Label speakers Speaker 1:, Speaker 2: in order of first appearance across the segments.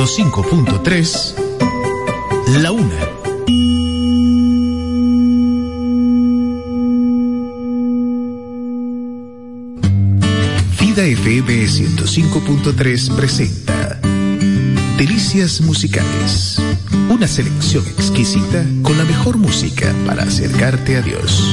Speaker 1: FM 105.3, La Una. Vida FM 105.3 presenta Delicias Musicales. Una selección exquisita con la mejor música para acercarte a Dios.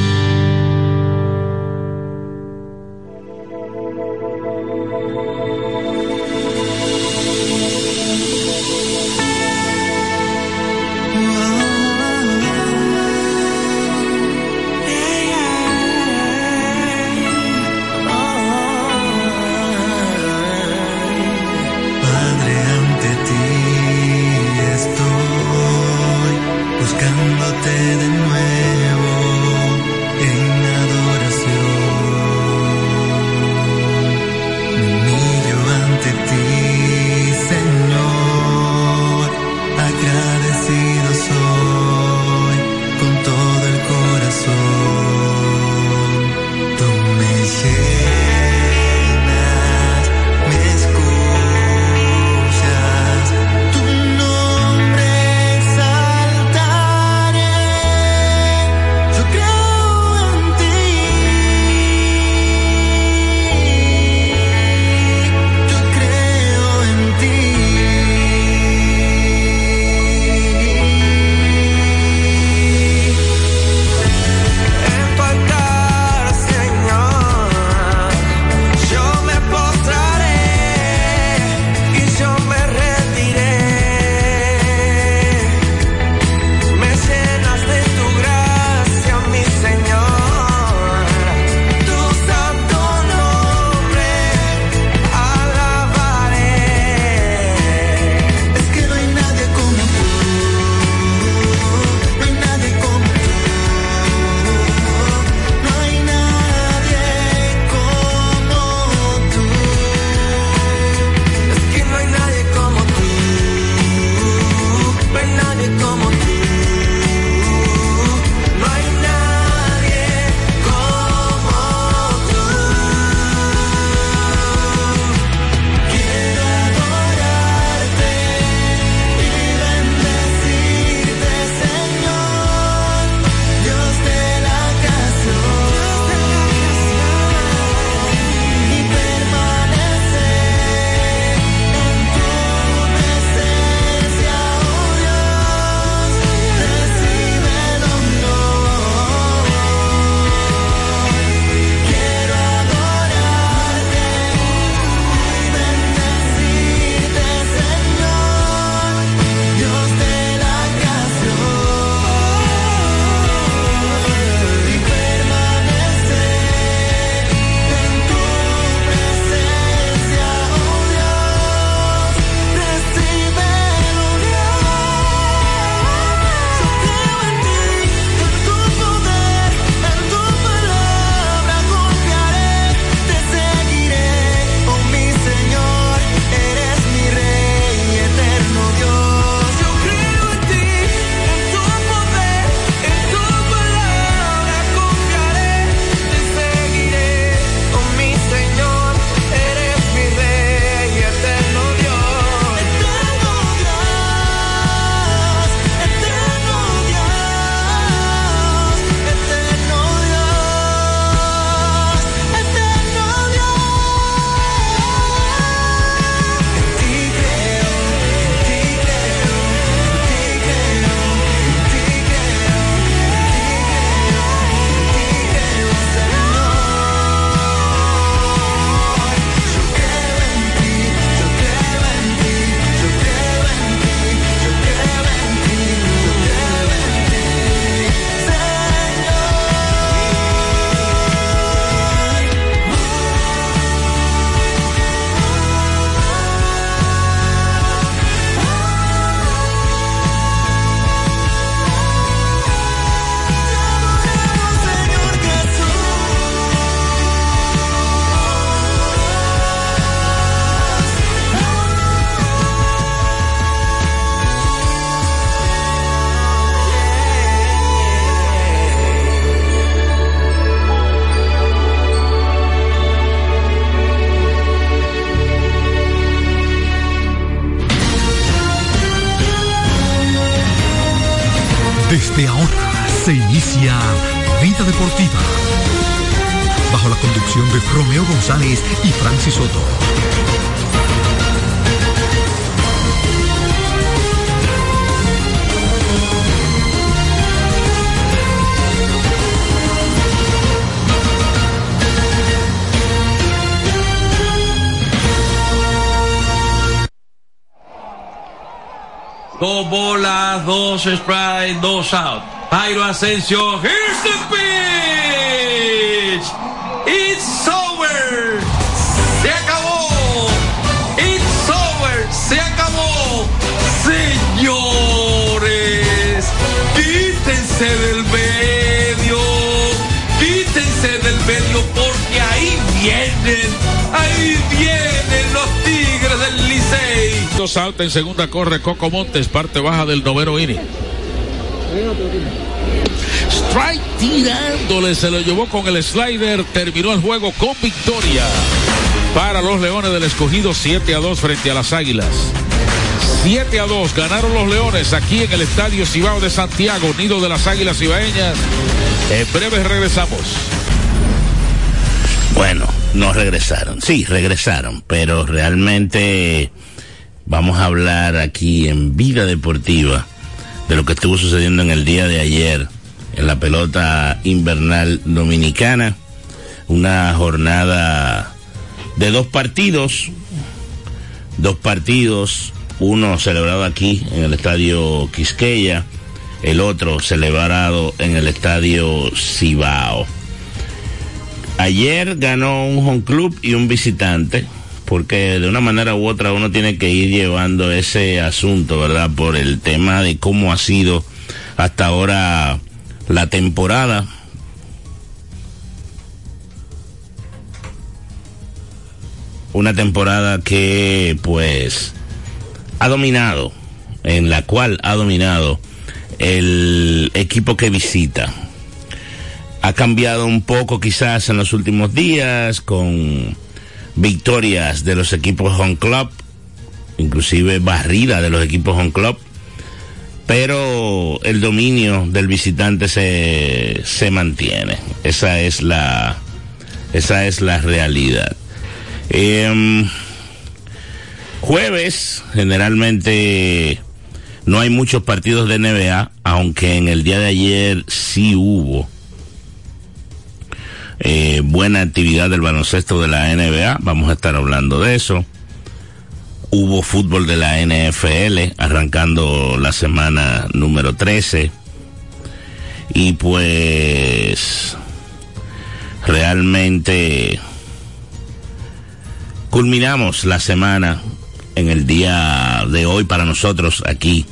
Speaker 2: Romeo González y Francis Soto.
Speaker 3: Dos bolas, dos strike, dos out. Jairo Asensio, here's the quítense del medio. Quítense del medio porque ahí vienen. Ahí vienen los Tigres del Licey.
Speaker 4: Out en segunda corre Coco Montes, parte baja del noveno inning. Strike tirándole, se lo llevó con el slider, terminó el juego con victoria para los Leones del Escogido 7 a 2 frente a las Águilas. 7 a 2 ganaron los Leones aquí en el Estadio Cibao de Santiago, nido de las Águilas Cibaeñas. En breve regresamos.
Speaker 5: Bueno, no regresaron. Sí, regresaron, pero realmente vamos a hablar aquí en Vida Deportiva de lo que estuvo sucediendo en el día de ayer en la pelota invernal dominicana. Una jornada de dos partidos, dos partidos, uno celebrado aquí en el estadio Quisqueya, el otro celebrado en el estadio Cibao. Ayer ganó un home club y un visitante, porque de una manera u otra uno tiene que ir llevando ese asunto, ¿verdad? Por el tema de cómo ha sido hasta ahora la temporada. Una temporada que pues ha dominado, en la cual ha dominado el equipo que visita. Ha cambiado un poco quizás en los últimos días con victorias de los equipos home club, inclusive barrida de los equipos home club, pero el dominio del visitante se, se mantiene. Esa es la, esa es la realidad. Eh, jueves, generalmente no hay muchos partidos de NBA, aunque en el día de ayer sí hubo eh, buena actividad del baloncesto de la NBA. Vamos a estar hablando de eso. Hubo fútbol de la NFL arrancando la semana número 13. Y pues realmente culminamos la semana en el día de hoy para nosotros aquí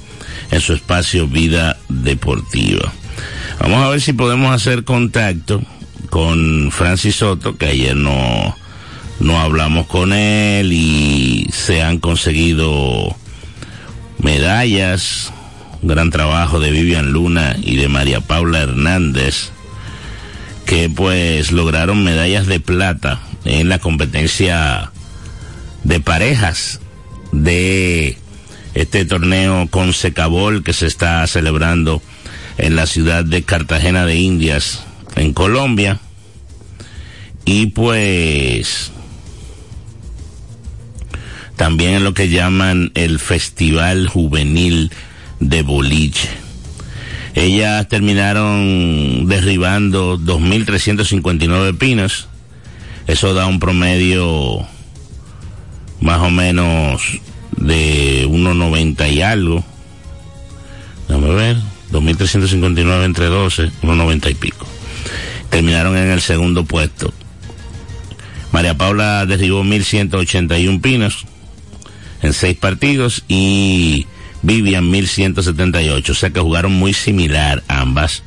Speaker 5: en su espacio Vida Deportiva. Vamos a ver si podemos hacer contacto con Francis Soto, que ayer no, no hablamos con él y se han conseguido medallas, un gran trabajo de Vivian Luna y de María Paula Hernández, que pues lograron medallas de plata en la competencia de parejas de este torneo con Secabol que se está celebrando en la ciudad de Cartagena de Indias, en Colombia. Y pues también en lo que llaman el Festival Juvenil de Boliche. Ellas terminaron derribando 2.359 pinos. Eso da un promedio más o menos de 1.90 y algo. Déjame ver, 2.359 entre 12, 1.90 y pico. Terminaron en el segundo puesto. María Paula derribó 1.181 pinos en seis partidos y Vivian 1.178. O sea que jugaron muy similar ambas.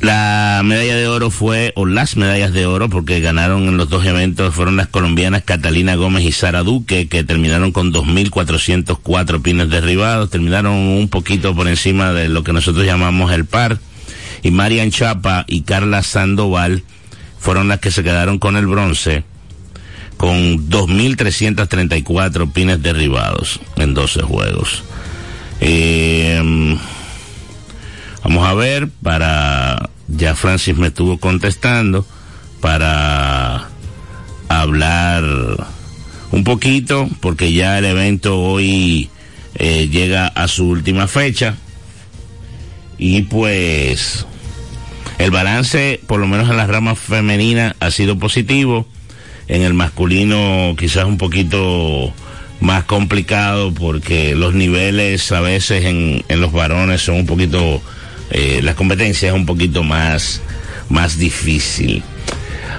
Speaker 5: La medalla de oro fue, o las medallas de oro, porque ganaron en los dos eventos, fueron las colombianas Catalina Gómez y Sara Duque, que terminaron con 2.404 pines derribados, terminaron un poquito por encima de lo que nosotros llamamos el par. Y Marian Chapa y Carla Sandoval fueron las que se quedaron con el bronce, con 2.334 pines derribados en 12 juegos. Eh, Vamos a ver para, ya Francis me estuvo contestando para hablar un poquito, porque ya el evento hoy eh, llega a su última fecha. Y pues el balance, por lo menos en las ramas femeninas, ha sido positivo. En el masculino quizás un poquito más complicado porque los niveles a veces en, en los varones son un poquito, eh, las competencias es un poquito más, más difícil.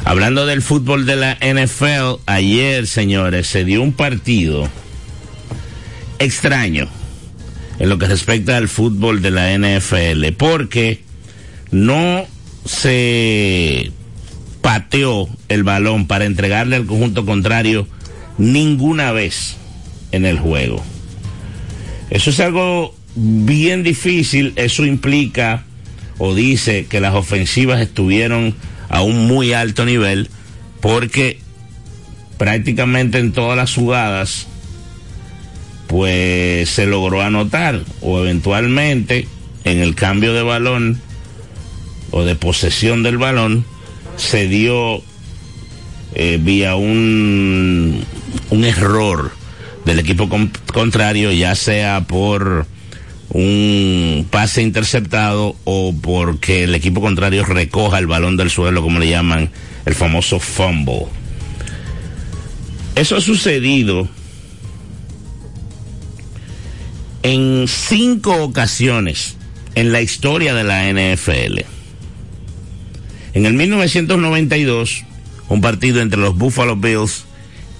Speaker 5: Hablando del fútbol de la NFL, ayer, señores, se dio un partido extraño en lo que respecta al fútbol de la NFL, porque no se pateó el balón para entregarle al conjunto contrario ninguna vez en el juego. Eso es algo bien difícil, eso implica o dice que las ofensivas estuvieron a un muy alto nivel porque prácticamente en todas las jugadas pues se logró anotar o eventualmente en el cambio de balón o de posesión del balón se dio eh, vía un, un error del equipo con, contrario, ya sea por un pase interceptado o porque el equipo contrario recoja el balón del suelo, como le llaman, el famoso fumble. Eso ha sucedido en cinco ocasiones en la historia de la NFL. En el 1992, un partido entre los Buffalo Bills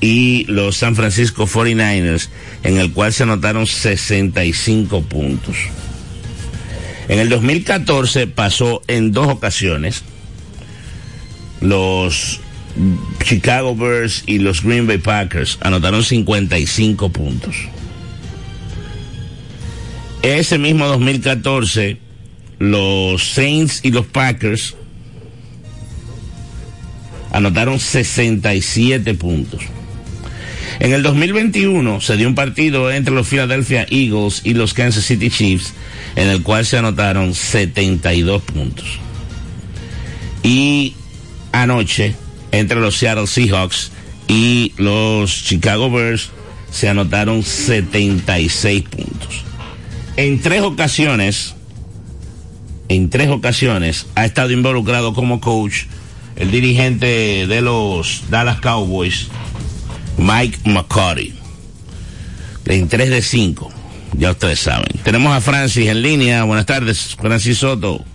Speaker 5: y los San Francisco 49ers, en el cual se anotaron 65 puntos. En el 2014 pasó en dos ocasiones. Los Chicago Bears y los Green Bay Packers anotaron 55 puntos. Ese mismo 2014, los Saints y los Packers anotaron 67 puntos. En el 2021 se dio un partido entre los Philadelphia Eagles y los Kansas City Chiefs, en el cual se anotaron 72 puntos. Y anoche, entre los Seattle Seahawks y los Chicago Bears, se anotaron 76 puntos. En tres ocasiones, en tres ocasiones, ha estado involucrado como coach el dirigente de los Dallas Cowboys, Mike McCarty. En 3 de 5, ya ustedes saben. Tenemos a Francis en línea. Buenas tardes, Francis Soto.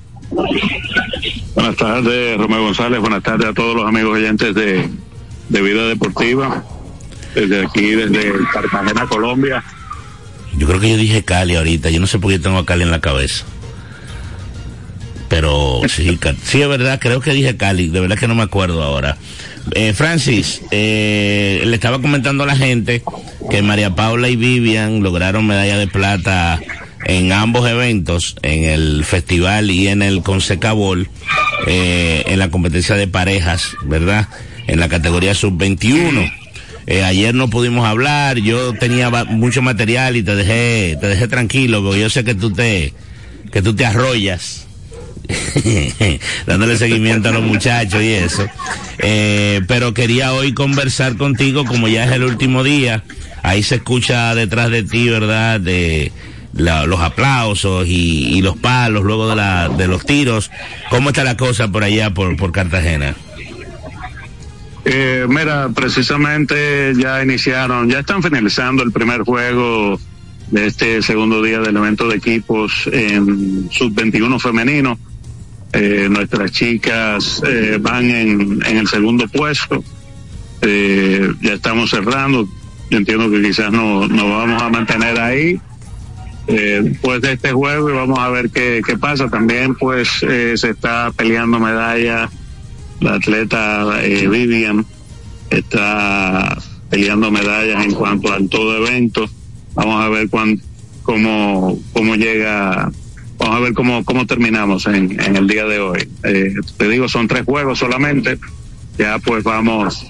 Speaker 6: Buenas tardes, Romeo González. Buenas tardes a todos los amigos oyentes de, de Vida Deportiva. Desde aquí, desde Cartagena, Colombia.
Speaker 5: Yo creo que yo dije Cali ahorita. Yo no sé por qué tengo a Cali en la cabeza. Pero sí, sí es verdad, creo que dije Cali, de verdad que no me acuerdo ahora. Eh, Francis, eh, le estaba comentando a la gente que María Paula y Vivian lograron medalla de plata en ambos eventos, en el festival y en el Consecabol, eh, en la competencia de parejas, ¿verdad? En la categoría sub-21. Eh, ayer no pudimos hablar, yo tenía mucho material y te dejé, te dejé tranquilo, porque yo sé que tú te, que tú te arrollas dándole seguimiento a los muchachos y eso. Eh, pero quería hoy conversar contigo, como ya es el último día. Ahí se escucha detrás de ti, ¿verdad? De los aplausos y, y, los palos luego de, la, de los tiros. ¿Cómo está la cosa por allá, por, por Cartagena?
Speaker 6: Eh, mira, precisamente ya iniciaron, ya están finalizando el primer juego de este segundo día del evento de equipos en sub-21 femenino. Eh, nuestras chicas eh, van en, en, el segundo puesto. Eh, ya estamos cerrando. Yo entiendo que quizás no nos vamos a mantener ahí eh, después de este juego y vamos a ver qué, qué pasa. También pues se está peleando medalla la atleta Vivian está peleando medallas en cuanto al todo evento. Vamos a ver cuán, cómo, cómo llega vamos a ver cómo, cómo terminamos en, en el día de hoy. Eh, te digo, son tres juegos solamente. Ya pues vamos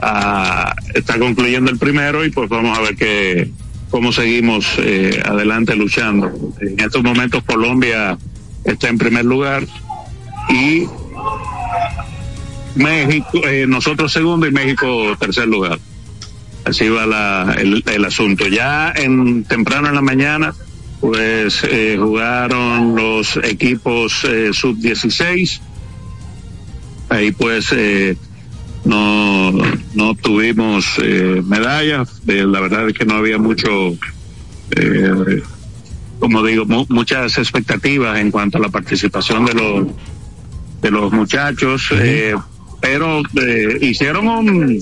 Speaker 6: a estar concluyendo el primero y pues vamos a ver que, cómo seguimos eh, adelante luchando. En estos momentos Colombia está en primer lugar y México, eh, nosotros segundo y México tercer lugar. Así va la, el, el asunto. Ya en temprano en la mañana, pues eh, jugaron los equipos eh, sub 16. Ahí pues eh, no, no tuvimos eh, medallas. Eh, la verdad es que no había mucho, eh, como digo, mu- muchas expectativas en cuanto a la participación de los de los muchachos, eh, pero eh, hicieron un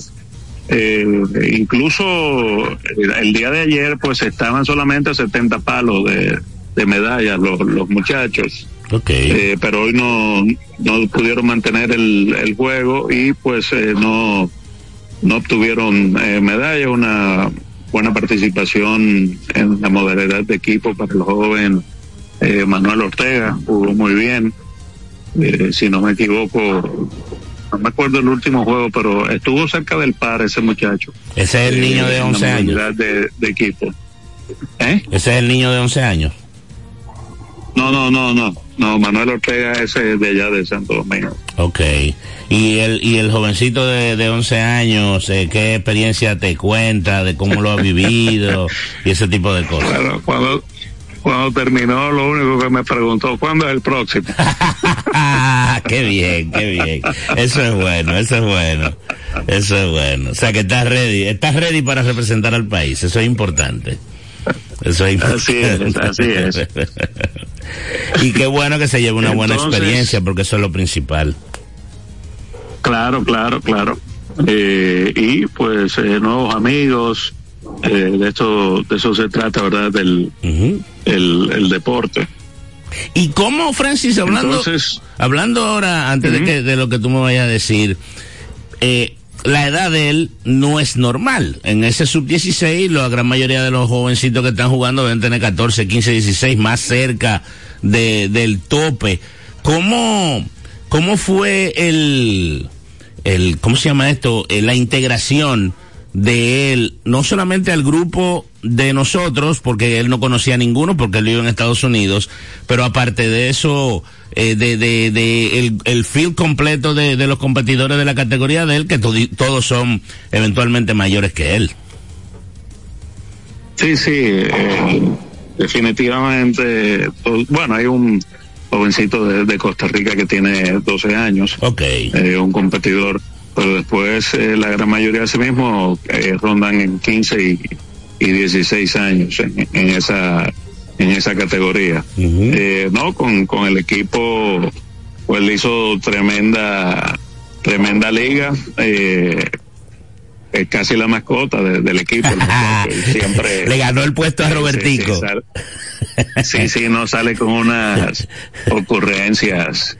Speaker 6: eh, incluso el, el día de ayer pues estaban solamente a 70 palos de, de medallas los, los muchachos.
Speaker 5: Ok.
Speaker 6: eh, pero hoy no, no pudieron mantener el, el juego y pues eh, no, no obtuvieron eh, medalla, una buena participación en la modalidad de equipo para el joven eh, Manuel Ortega, jugó muy bien, Eh, si no me equivoco, no me acuerdo el último juego, pero estuvo cerca del par ese muchacho.
Speaker 5: Ese es el niño de
Speaker 6: Eh, en la
Speaker 5: 11 años.
Speaker 6: de equipo. ¿Eh?
Speaker 5: Ese es el niño de 11 años.
Speaker 6: No, no, no, no, no, Manuel Ortega ese es de allá de Santo Domingo.
Speaker 5: Ok. Y el, y el jovencito de, de 11 años, eh, ¿qué experiencia te cuenta de cómo lo ha vivido y ese tipo de cosas?
Speaker 6: Claro, cuando, cuando terminó, lo único que me preguntó, ¿cuándo es el próximo?
Speaker 5: qué bien, qué bien. Eso es bueno, eso es bueno. Eso es bueno. O sea que estás ready, estás ready para representar al país. Eso es importante. Eso es
Speaker 6: Así es,
Speaker 5: importante.
Speaker 6: así es.
Speaker 5: y qué bueno que se lleve una buena experiencia porque eso es lo principal.
Speaker 6: Claro, claro, claro. Eh, y pues eh, nuevos amigos, eh, de esto, de eso se trata, ¿verdad? Del el, el deporte.
Speaker 5: ¿Y cómo, Francis, hablando,
Speaker 6: Entonces-
Speaker 5: hablando ahora, antes de, que, de lo que tú me vayas a decir, eh, la edad de él no es normal. En ese sub-16, la gran mayoría de los jovencitos que están jugando deben tener 14, 15, 16, más cerca de, del tope. ¿Cómo, cómo fue el, el, ¿cómo se llama esto? Eh, la integración de él, no solamente al grupo de nosotros, porque él no conocía a ninguno, porque él vive en Estados Unidos, pero aparte de eso, eh, de, de, de el, el field completo de, de los competidores de la categoría de él, que todos son eventualmente mayores que él.
Speaker 6: Sí, sí, eh, definitivamente. pues, Bueno, hay un jovencito de, de Costa Rica que tiene 12 años.
Speaker 5: Ok.
Speaker 6: eh, un competidor, pero después eh, la gran mayoría de sí mismo eh, rondan en 15 y, y 16 años en, en esa en esa categoría. Eh, no, con, con el equipo, pues le hizo tremenda tremenda liga. Eh, es casi la mascota de- del equipo. siempre
Speaker 5: Le ganó el puesto a Robertico.
Speaker 6: Sí, sí, sí, no sale con unas ocurrencias,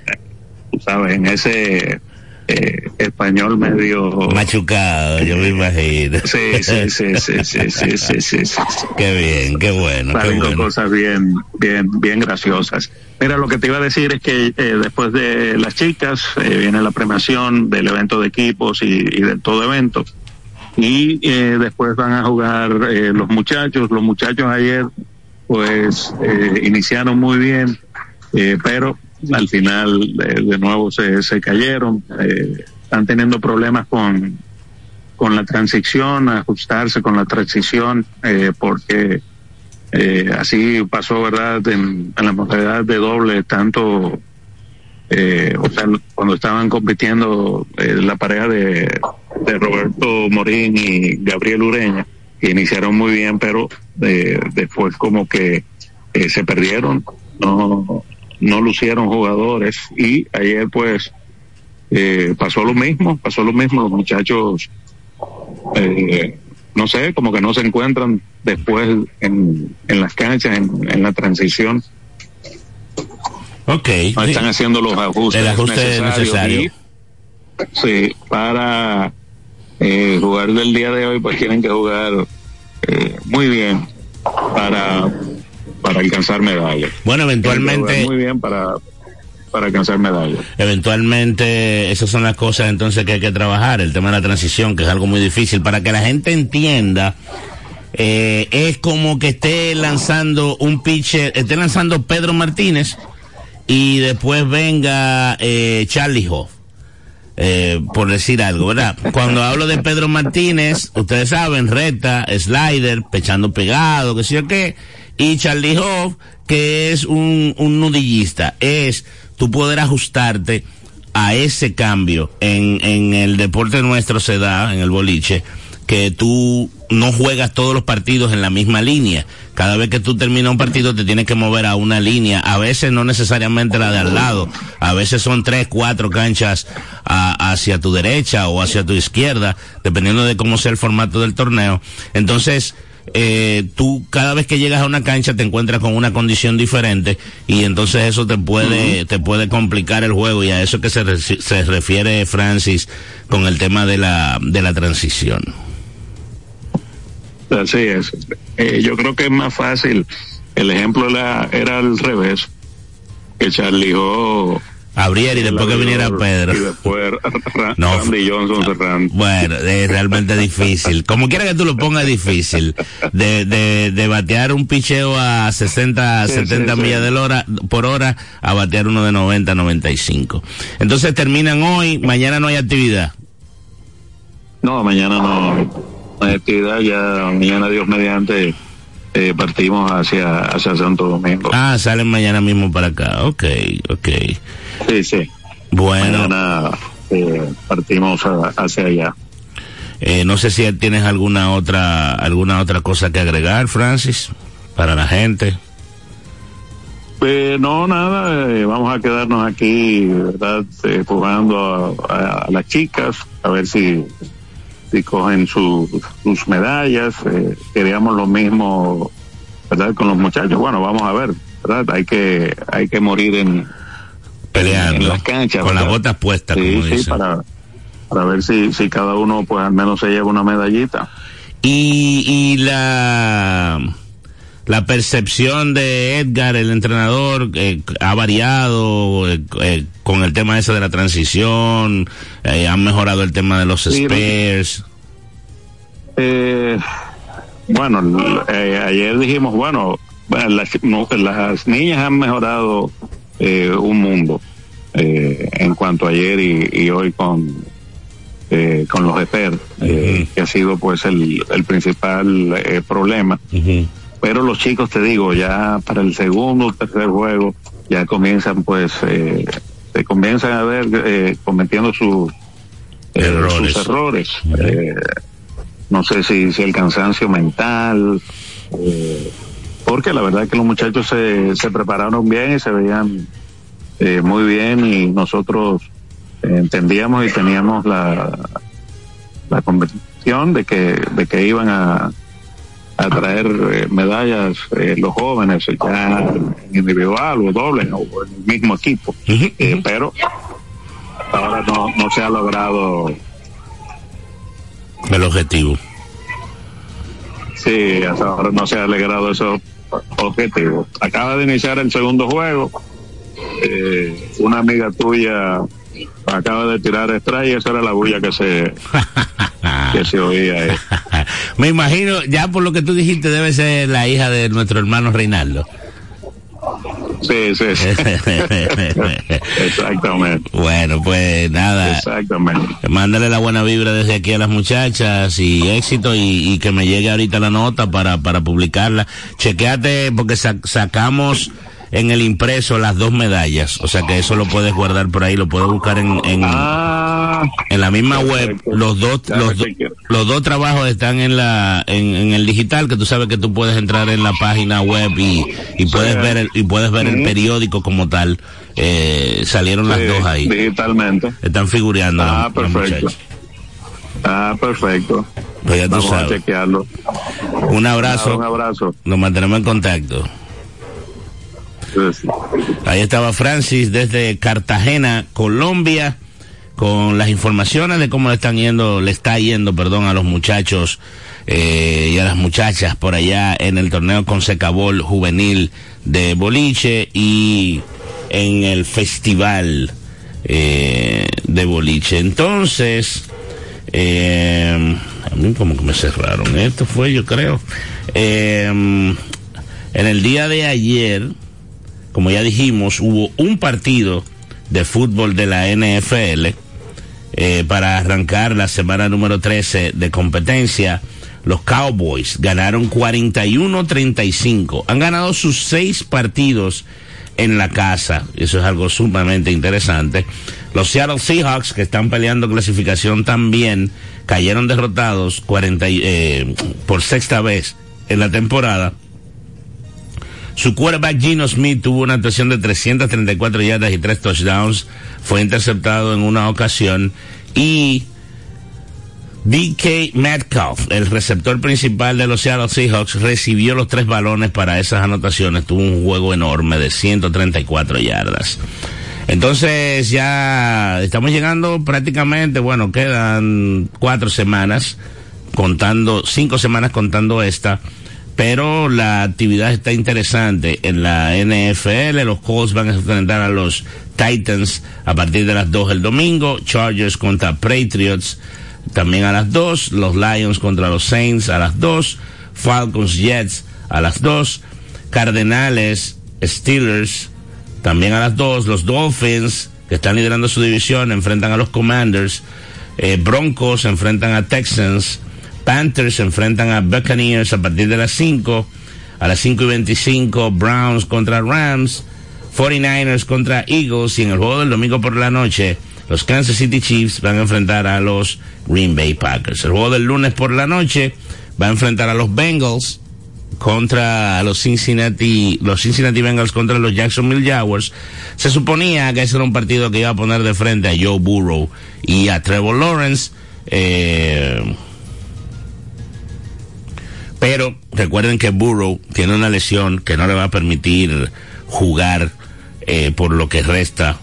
Speaker 6: sabes, en ese eh, español medio...
Speaker 5: Machucado, yo me imagino.
Speaker 6: Sí, sí, sí, sí, sí, sí, sí, sí, sí.
Speaker 5: Qué bien, qué bueno, qué bueno.
Speaker 6: cosas bien, bien, bien graciosas. Mira, lo que te iba a decir es que eh, después de las chicas eh, viene la premiación del evento de equipos y, y de todo evento. Y eh, después van a jugar eh, los muchachos. Los muchachos ayer, pues, iniciaron muy bien, pero al final de nuevo se, cayeron. Eh, están teniendo problemas con, con la transición, ajustarse con la transición, eh, porque eh, así pasó, ¿verdad? En, la modalidad de doble, tanto, eh, o sea, cuando estaban compitiendo eh, la pareja de, de Roberto Morín y Gabriel Ureña, que iniciaron muy bien, pero eh, después como que se perdieron, no, no lucieron jugadores y ayer pues eh, pasó lo mismo, pasó lo mismo, los muchachos eh, no sé, como que no se encuentran después en, en las canchas, en, en la transición,
Speaker 5: Ok.
Speaker 6: no
Speaker 5: sí.
Speaker 6: están haciendo los ajustes
Speaker 5: El ajuste necesario.
Speaker 6: sí, para eh, jugar del día de hoy, pues tienen que jugar eh, muy bien para, para alcanzar medallas.
Speaker 5: Bueno, eventualmente,
Speaker 6: Muy bien para, para alcanzar medallas.
Speaker 5: eventualmente esas son las cosas entonces que hay que trabajar, el tema de la transición, que es algo muy difícil, para que la gente entienda. eh, es como que esté lanzando un pitcher, esté lanzando Pedro Martínez y después venga eh, Charlie Hoff. Eh, por decir algo, ¿verdad? Cuando hablo de Pedro Martínez, ustedes saben, recta, slider, pechando pegado, que sé yo qué, y Charlie Hoff, que es un, un nudillista, es tú poder ajustarte a ese cambio en, en el deporte nuestro se da, en el boliche, que tú no juegas todos los partidos en la misma línea. Cada vez que tú terminas un partido te tienes que mover a una línea. A veces no necesariamente la de al lado. A veces son tres, cuatro canchas a, hacia tu derecha o hacia tu izquierda, dependiendo de cómo sea el formato del torneo. Entonces, eh, tú cada vez que llegas a una cancha te encuentras con una condición diferente y entonces eso te puede te puede complicar el juego y a eso que se, se refiere Francis con el tema de la de la transición.
Speaker 6: Así es. Eh, yo creo que es más fácil. El ejemplo la, era al revés. Que Charlie
Speaker 5: abriera y después que viniera Pedro.
Speaker 6: Y después no, Randy Johnson cerrando.
Speaker 5: Bueno, es realmente difícil. Como quiera que tú lo pongas, difícil. De, de, de batear un picheo a 60, sí, 70 sí, millas sí. de hora, por hora a batear uno de 90, 95. Entonces terminan hoy, mañana no hay actividad.
Speaker 6: No, mañana no hay actividad, ya mañana Dios mediante eh, partimos hacia, hacia Santo Domingo.
Speaker 5: Ah, salen mañana mismo para acá, ok, ok.
Speaker 6: Sí, sí.
Speaker 5: Bueno.
Speaker 6: Mañana eh, partimos a, hacia allá.
Speaker 5: Eh, no sé si tienes alguna otra alguna otra cosa que agregar, Francis, para la gente.
Speaker 6: Pues no, nada, eh, vamos a quedarnos aquí, ¿verdad? Eh, jugando a, a, a, las chicas, a ver si, si cogen su, sus medallas. Eh, queríamos lo mismo, ¿verdad? Con los muchachos. Bueno, vamos a ver, ¿verdad? Hay que, hay que morir en,
Speaker 5: peleando
Speaker 6: en las canchas,
Speaker 5: con
Speaker 6: ¿verdad?
Speaker 5: las botas puestas
Speaker 6: sí,
Speaker 5: como
Speaker 6: sí,
Speaker 5: dicen.
Speaker 6: para, para ver si, si cada uno pues al menos se lleva una medallita.
Speaker 5: y, y la la percepción de Edgar, el entrenador, eh, ha variado eh, eh, con el tema ese de la transición, han mejorado el tema de los spares.
Speaker 6: Eh, bueno, ayer dijimos, bueno, bueno, las, no, las niñas han mejorado eh, un mundo eh, en cuanto a ayer y, y hoy con eh, con los EPER, eh, que ha sido pues el, el principal eh, problema. Pero los chicos, te digo, ya para el segundo o tercer juego, ya comienzan pues, eh, se comienzan a ver eh, cometiendo sus
Speaker 5: Errores.
Speaker 6: sus errores. Eh, no sé si, si el cansancio mental, porque la verdad que los muchachos se, se prepararon bien y se veían eh, muy bien y nosotros entendíamos y teníamos la, la convicción de que, de que iban a, a traer eh, medallas eh, los jóvenes ya en individual o doble o en el mismo equipo
Speaker 5: Ujú.
Speaker 6: Eh, pero ahora no, no se ha logrado
Speaker 5: El objetivo.
Speaker 6: Sí, hasta ahora no se ha logrado esos objetivos. Acaba de iniciar el segundo juego. Eh, una amiga tuya acaba de tirar extra y esa era la bulla que se, que se oía.
Speaker 5: Me imagino, ya por lo que tú dijiste, debe ser la hija de nuestro hermano Reinaldo.
Speaker 6: Sí, sí, sí. Exactamente.
Speaker 5: bueno, pues nada.
Speaker 6: Exactamente.
Speaker 5: Mándale la buena vibra desde aquí a las muchachas y éxito y, y que me llegue ahorita la nota para, para publicarla. Chequeate porque sa- sacamos en el impreso las dos medallas, o sea que eso lo puedes guardar por ahí, lo puedes buscar en, en,
Speaker 6: Ah,
Speaker 5: en la misma web. Los dos, los, do- los dos trabajos están en la, en, en el digital, que tú sabes que tú puedes entrar en la página web y, y puedes ver el, y puedes ver el
Speaker 6: Ujú.
Speaker 5: periódico como tal. Eh, salieron las dos ahí.
Speaker 6: Digitalmente.
Speaker 5: Están figureando
Speaker 6: Ah, perfecto. Ah, perfecto.
Speaker 5: Pues ya tú
Speaker 6: Vamos a
Speaker 5: sabes.
Speaker 6: chequearlo.
Speaker 5: Un
Speaker 6: Ah,
Speaker 5: abrazo.
Speaker 6: un abrazo.
Speaker 5: Nos mantenemos en contacto. Ahí estaba Francis desde Cartagena, Colombia, con las informaciones de cómo le están yendo, le está yendo, perdón, a los muchachos eh, y a las muchachas por allá en el torneo Consecabol juvenil de boliche y en el festival eh, de boliche. Entonces, eh, a mí como que me cerraron. Esto fue, yo creo. Eh, en el día de ayer, como ya dijimos, hubo un partido de fútbol de la NFL eh, para arrancar la semana número 13 de competencia. Los Cowboys ganaron 41-35. Han ganado sus seis partidos en la casa. Eso es algo sumamente interesante. Los Seattle Seahawks, que están peleando clasificación también, cayeron derrotados 40, eh, por sexta vez en la temporada. Su quarterback Gino Smith tuvo una actuación de 334 yardas y tres touchdowns. Fue interceptado en una ocasión. Y DK Metcalf, el receptor principal de los Seattle Seahawks, recibió los tres balones para esas anotaciones. Tuvo un juego enorme de 134 yardas. Entonces ya estamos llegando prácticamente, bueno, quedan cuatro semanas, contando, cinco semanas contando esta, pero la actividad está interesante en la NFL. Los Colts van a enfrentar a los Titans a partir de las dos el domingo, Chargers contra Patriots también a las dos, los Lions contra los Saints a las dos, Falcons Jets a las dos, Cardenales Steelers también a las dos, los Dolphins, que están liderando su división, enfrentan a los Commanders. Eh, Broncos enfrentan a Texans. Panthers enfrentan a Buccaneers a partir de las 5. A las 5 y 25, Browns contra Rams. 49ers contra Eagles. Y en el juego del domingo por la noche, los Kansas City Chiefs van a enfrentar a los Green Bay Packers. El juego del lunes por la noche va a enfrentar a los Bengals contra los Cincinnati, los Cincinnati Bengals contra los Jacksonville Jaguars, se suponía que ese era un partido que iba a poner de frente a Joe Burrow y a Trevor Lawrence. Eh, pero recuerden que Burrow tiene una lesión que no le va a permitir jugar eh, por lo que resta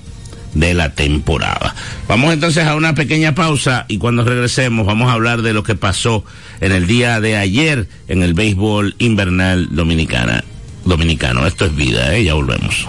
Speaker 5: de la temporada. Vamos entonces a una pequeña pausa y cuando regresemos vamos a hablar de lo que pasó en el día de ayer en el béisbol invernal dominicana, dominicano. Esto es vida, ¿eh? ya volvemos.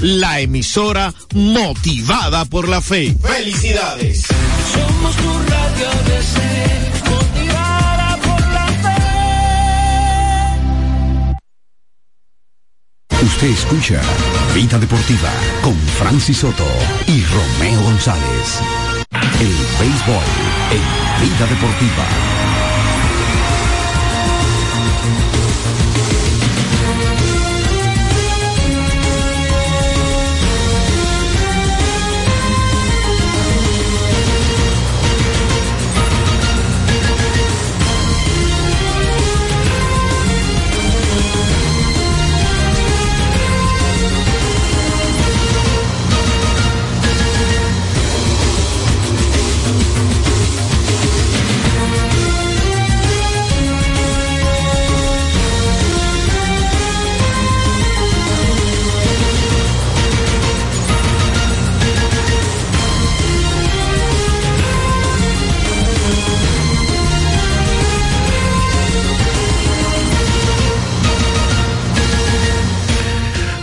Speaker 7: la emisora motivada por la fe. ¡Felicidades!
Speaker 8: Somos tu Radio ABC, motivada por la fe.
Speaker 1: Usted escucha Vida Deportiva con Francis Soto y Romeo González. El béisbol en Vida Deportiva.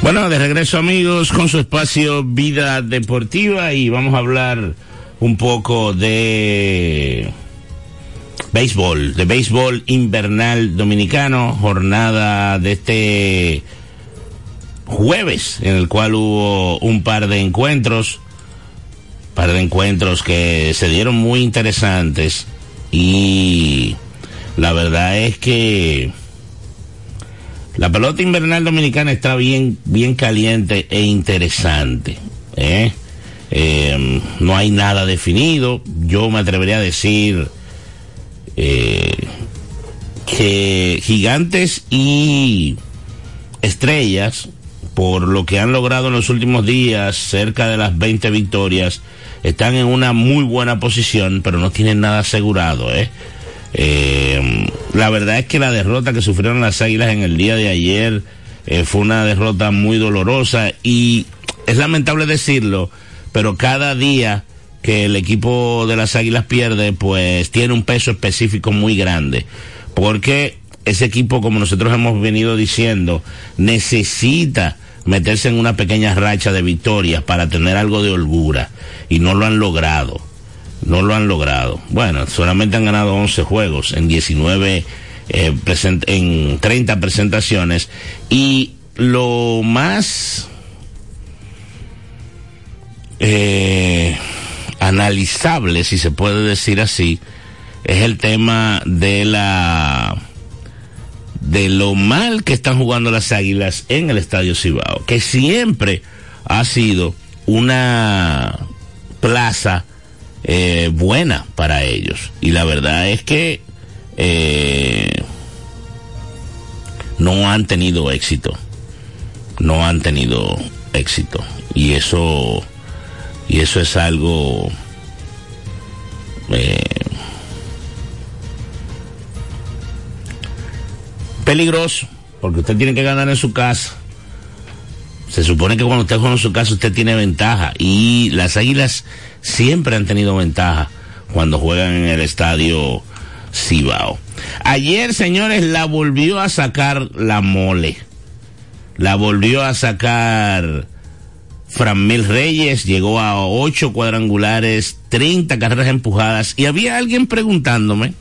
Speaker 5: Bueno, de regreso amigos con su espacio Vida Deportiva y vamos a hablar un poco de béisbol, de béisbol invernal dominicano, jornada de este jueves en el cual hubo un par de encuentros, par de encuentros que se dieron muy interesantes y la verdad es que la pelota invernal dominicana está bien, bien caliente e interesante. ¿eh? Eh, no hay nada definido. Yo me atrevería a decir eh, que gigantes y estrellas, por lo que han logrado en los últimos días, cerca de las 20 victorias, están en una muy buena posición, pero no tienen nada asegurado. ¿eh? Eh, la verdad es que la derrota que sufrieron las Águilas en el día de ayer eh, fue una derrota muy dolorosa y es lamentable decirlo, pero cada día que el equipo de las Águilas pierde, pues tiene un peso específico muy grande, porque ese equipo, como nosotros hemos venido diciendo, necesita meterse en una pequeña racha de victorias para tener algo de holgura y no lo han logrado no lo han logrado. Bueno, solamente han ganado 11 juegos en 19, eh, en 30 presentaciones. Y lo más eh, analizable, si se puede decir así, es el tema de la de lo mal que están jugando las águilas en el estadio Cibao, que siempre ha sido una plaza eh, buena para ellos. Y la verdad es que eh, no han tenido éxito. No han tenido éxito. Y eso, y eso es algo eh, peligroso, porque usted tiene que ganar en su casa. Se supone que cuando usted juega en su casa usted tiene ventaja y las águilas siempre han tenido ventaja cuando juegan en el estadio Cibao. Ayer, señores, la volvió a sacar la mole. La volvió a sacar Mil Reyes, llegó a ocho cuadrangulares, 30 carreras empujadas y había alguien preguntándome,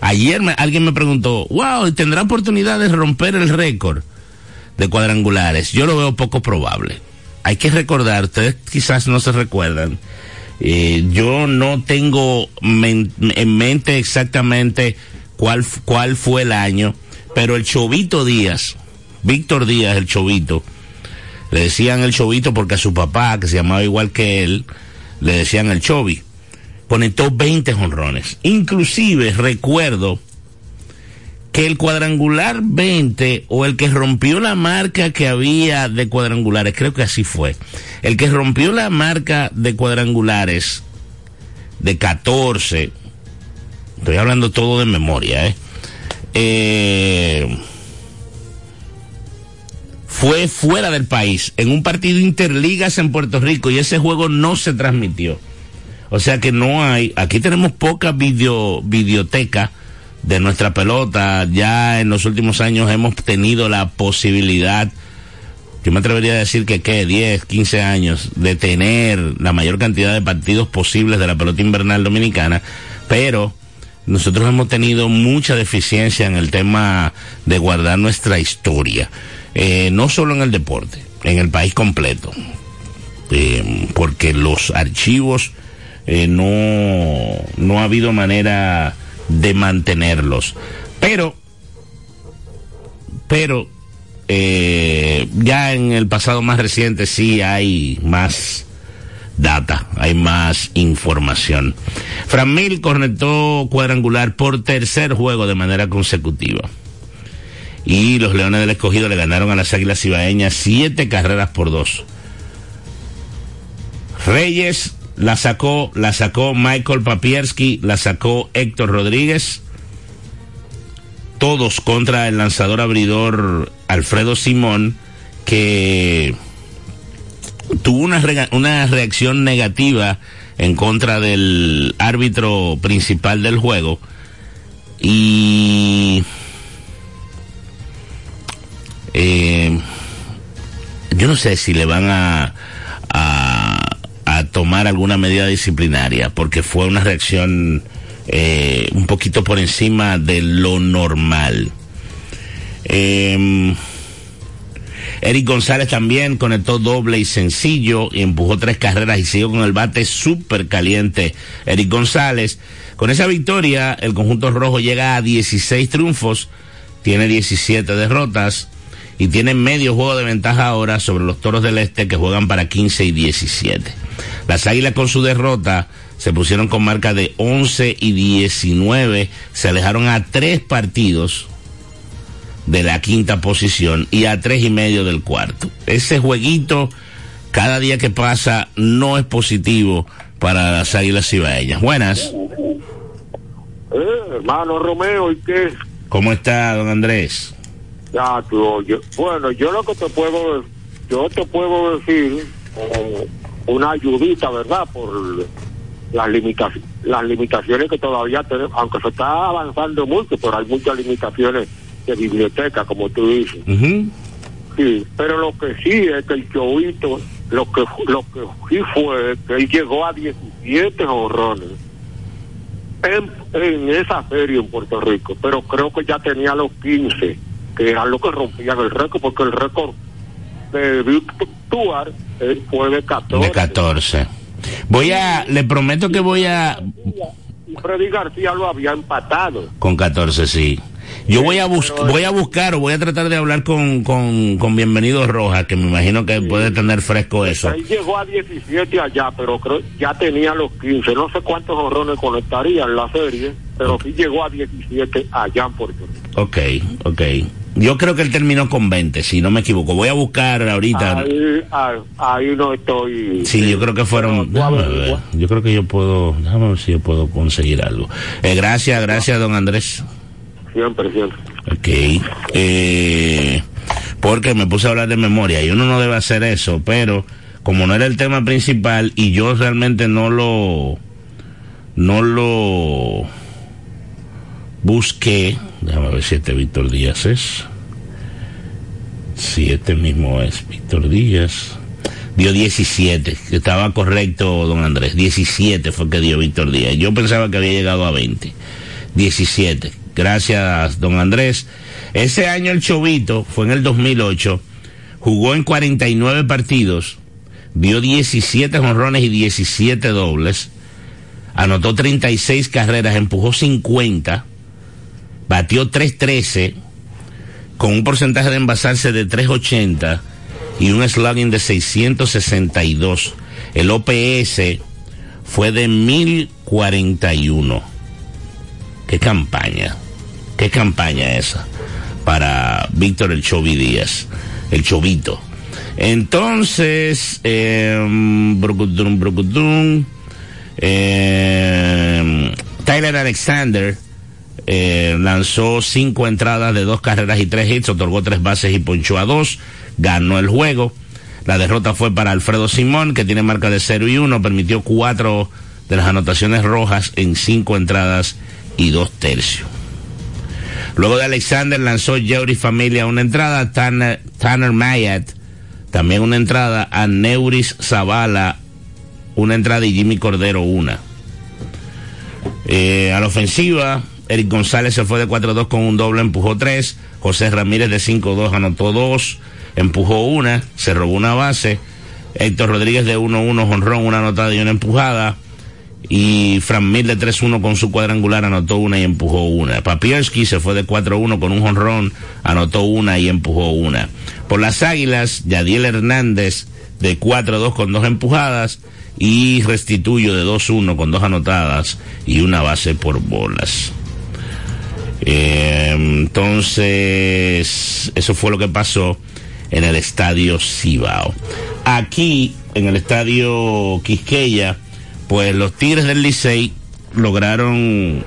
Speaker 5: ayer me, alguien me preguntó, wow, ¿tendrá oportunidad de romper el récord de cuadrangulares? Yo lo veo poco probable. Hay que recordar, ustedes quizás no se recuerdan, eh, yo no tengo en mente exactamente cuál, cuál fue el año, pero el Chovito Díaz, Víctor Díaz, el Chovito, le decían el Chovito porque a su papá, que se llamaba igual que él, le decían el Chovi. Conectó 20 jonrones. Inclusive recuerdo que el cuadrangular 20 o el que rompió la marca que había de cuadrangulares, creo que así fue, el que rompió la marca de cuadrangulares de 14, estoy hablando todo de memoria, ¿eh? eh fue fuera del país, en un partido interligas en Puerto Rico y ese juego no se transmitió. O sea que no hay, aquí tenemos poca video, videoteca de nuestra pelota. Ya en los últimos años hemos tenido la posibilidad, yo me atrevería a decir que qué, 10, 15 años, de tener la mayor cantidad de partidos posibles de la pelota invernal dominicana, pero nosotros hemos tenido mucha deficiencia en el tema de guardar nuestra historia, eh, no solo en el deporte, en el país completo, eh, porque los archivos eh, no, no ha habido manera de mantenerlos. Pero, pero, eh, ya en el pasado más reciente sí hay más data, hay más información. Framil conectó cuadrangular por tercer juego de manera consecutiva. Y los Leones del Escogido le ganaron a las Águilas Ibaeñas siete carreras por dos. Reyes la sacó, la sacó Michael Papierski, la sacó Héctor Rodríguez, todos contra el lanzador abridor Alfredo Simón, que tuvo una, una reacción negativa en contra del árbitro principal del juego. Y eh, yo no sé si le van a, tomar alguna medida disciplinaria, porque fue una reacción eh, un poquito por encima de lo normal. Eh, Eric González también conectó doble y sencillo y empujó tres carreras y siguió con el bate súper caliente. Eric González, con esa victoria, el conjunto rojo llega a 16 triunfos, tiene 17 derrotas y tiene medio juego de ventaja ahora sobre los toros del este que juegan para 15 y 17. Las águilas con su derrota se pusieron con marca de 11 y 19, se alejaron a tres partidos de la quinta posición y a tres y medio del cuarto. Ese jueguito, cada día que pasa, no es positivo para las águilas cibaeñas. Buenas.
Speaker 9: Eh, hermano Romeo, ¿y qué?
Speaker 5: ¿Cómo está, don Andrés?
Speaker 9: Ya, tú, oye. Bueno, yo lo que te puedo, yo te puedo decir eh, una ayudita, ¿verdad? Por las limitaciones, las limitaciones que todavía tenemos, aunque se está avanzando mucho, pero hay muchas limitaciones de biblioteca, como tú dices. Sí, pero lo que sí es que el chovito, lo que lo que sí fue que él llegó a 17 honrones en, en esa serie en Puerto Rico, pero creo que ya tenía los 15, que eran los que rompían el récord, porque el récord de Víctor Tuar eh, fue de 14.
Speaker 5: De 14. Voy a, le prometo que voy a,
Speaker 9: Y Freddy García lo había empatado.
Speaker 5: con 14, sí. Yo voy a, bus voy a buscar o voy a tratar de hablar con, con, con Bienvenido Rojas, que me imagino que puede tener fresco eso.
Speaker 9: Él llegó a 17 allá, pero creo ya tenía los 15. No sé cuántos horrones conectaría en la serie, pero sí llegó a 17 allá en Puerto Rico.
Speaker 5: Ok, ok. Yo creo que él terminó con 20, si no me equivoco. Voy a buscar ahorita.
Speaker 9: Ahí, ahí, ahí no estoy.
Speaker 5: Sí, yo creo que fueron. Déjame ver. Yo creo que yo puedo. Déjame ver si yo puedo conseguir algo. Eh, gracias, gracias, don Andrés.
Speaker 9: Siempre, siempre.
Speaker 5: Ok. Eh, porque me puse a hablar de memoria y uno no debe hacer eso, pero como no era el tema principal y yo realmente no lo. No lo busqué. Déjame ver si este Víctor Díaz es. Si este mismo es Víctor Díaz. Dio 17, que estaba correcto, don Andrés. 17 fue que dio Víctor Díaz. Yo pensaba que había llegado a 20. 17. Gracias, don Andrés. Ese año el Chovito fue en el 2008. Jugó en 49 partidos. Dio 17 jonrones y 17 dobles. Anotó 36 carreras, empujó 50. Batió 313 con un porcentaje de envasarse de 380 y un slugging de 662. El OPS fue de 1041. Qué campaña, qué campaña esa para Víctor el Chovi Díaz, el Chovito. Entonces, eh, Tyler Alexander eh, lanzó cinco entradas de dos carreras y tres hits, otorgó tres bases y ponchó a dos, ganó el juego. La derrota fue para Alfredo Simón, que tiene marca de 0 y 1, permitió cuatro de las anotaciones rojas en cinco entradas y dos tercios. Luego de Alexander lanzó Jerry Familia una entrada, Tanner, Tanner Mayat también una entrada, a Neuris Zavala una entrada y Jimmy Cordero una. Eh, a la ofensiva, Eric González se fue de 4-2 con un doble, empujó 3. José Ramírez de 5-2 anotó 2, empujó una, se robó una base. Héctor Rodríguez de 1-1, jonrón, una anotada y una empujada. Y Fran Mil de 3-1 con su cuadrangular anotó una y empujó una. Papierski se fue de 4-1 con un jonrón, anotó una y empujó una. Por las Águilas, Yadiel Hernández de 4-2 con dos empujadas y Restituyo de 2-1 con dos anotadas y una base por bolas. Eh, entonces, eso fue lo que pasó en el estadio Cibao. Aquí, en el estadio Quisqueya, pues los Tigres del Licey lograron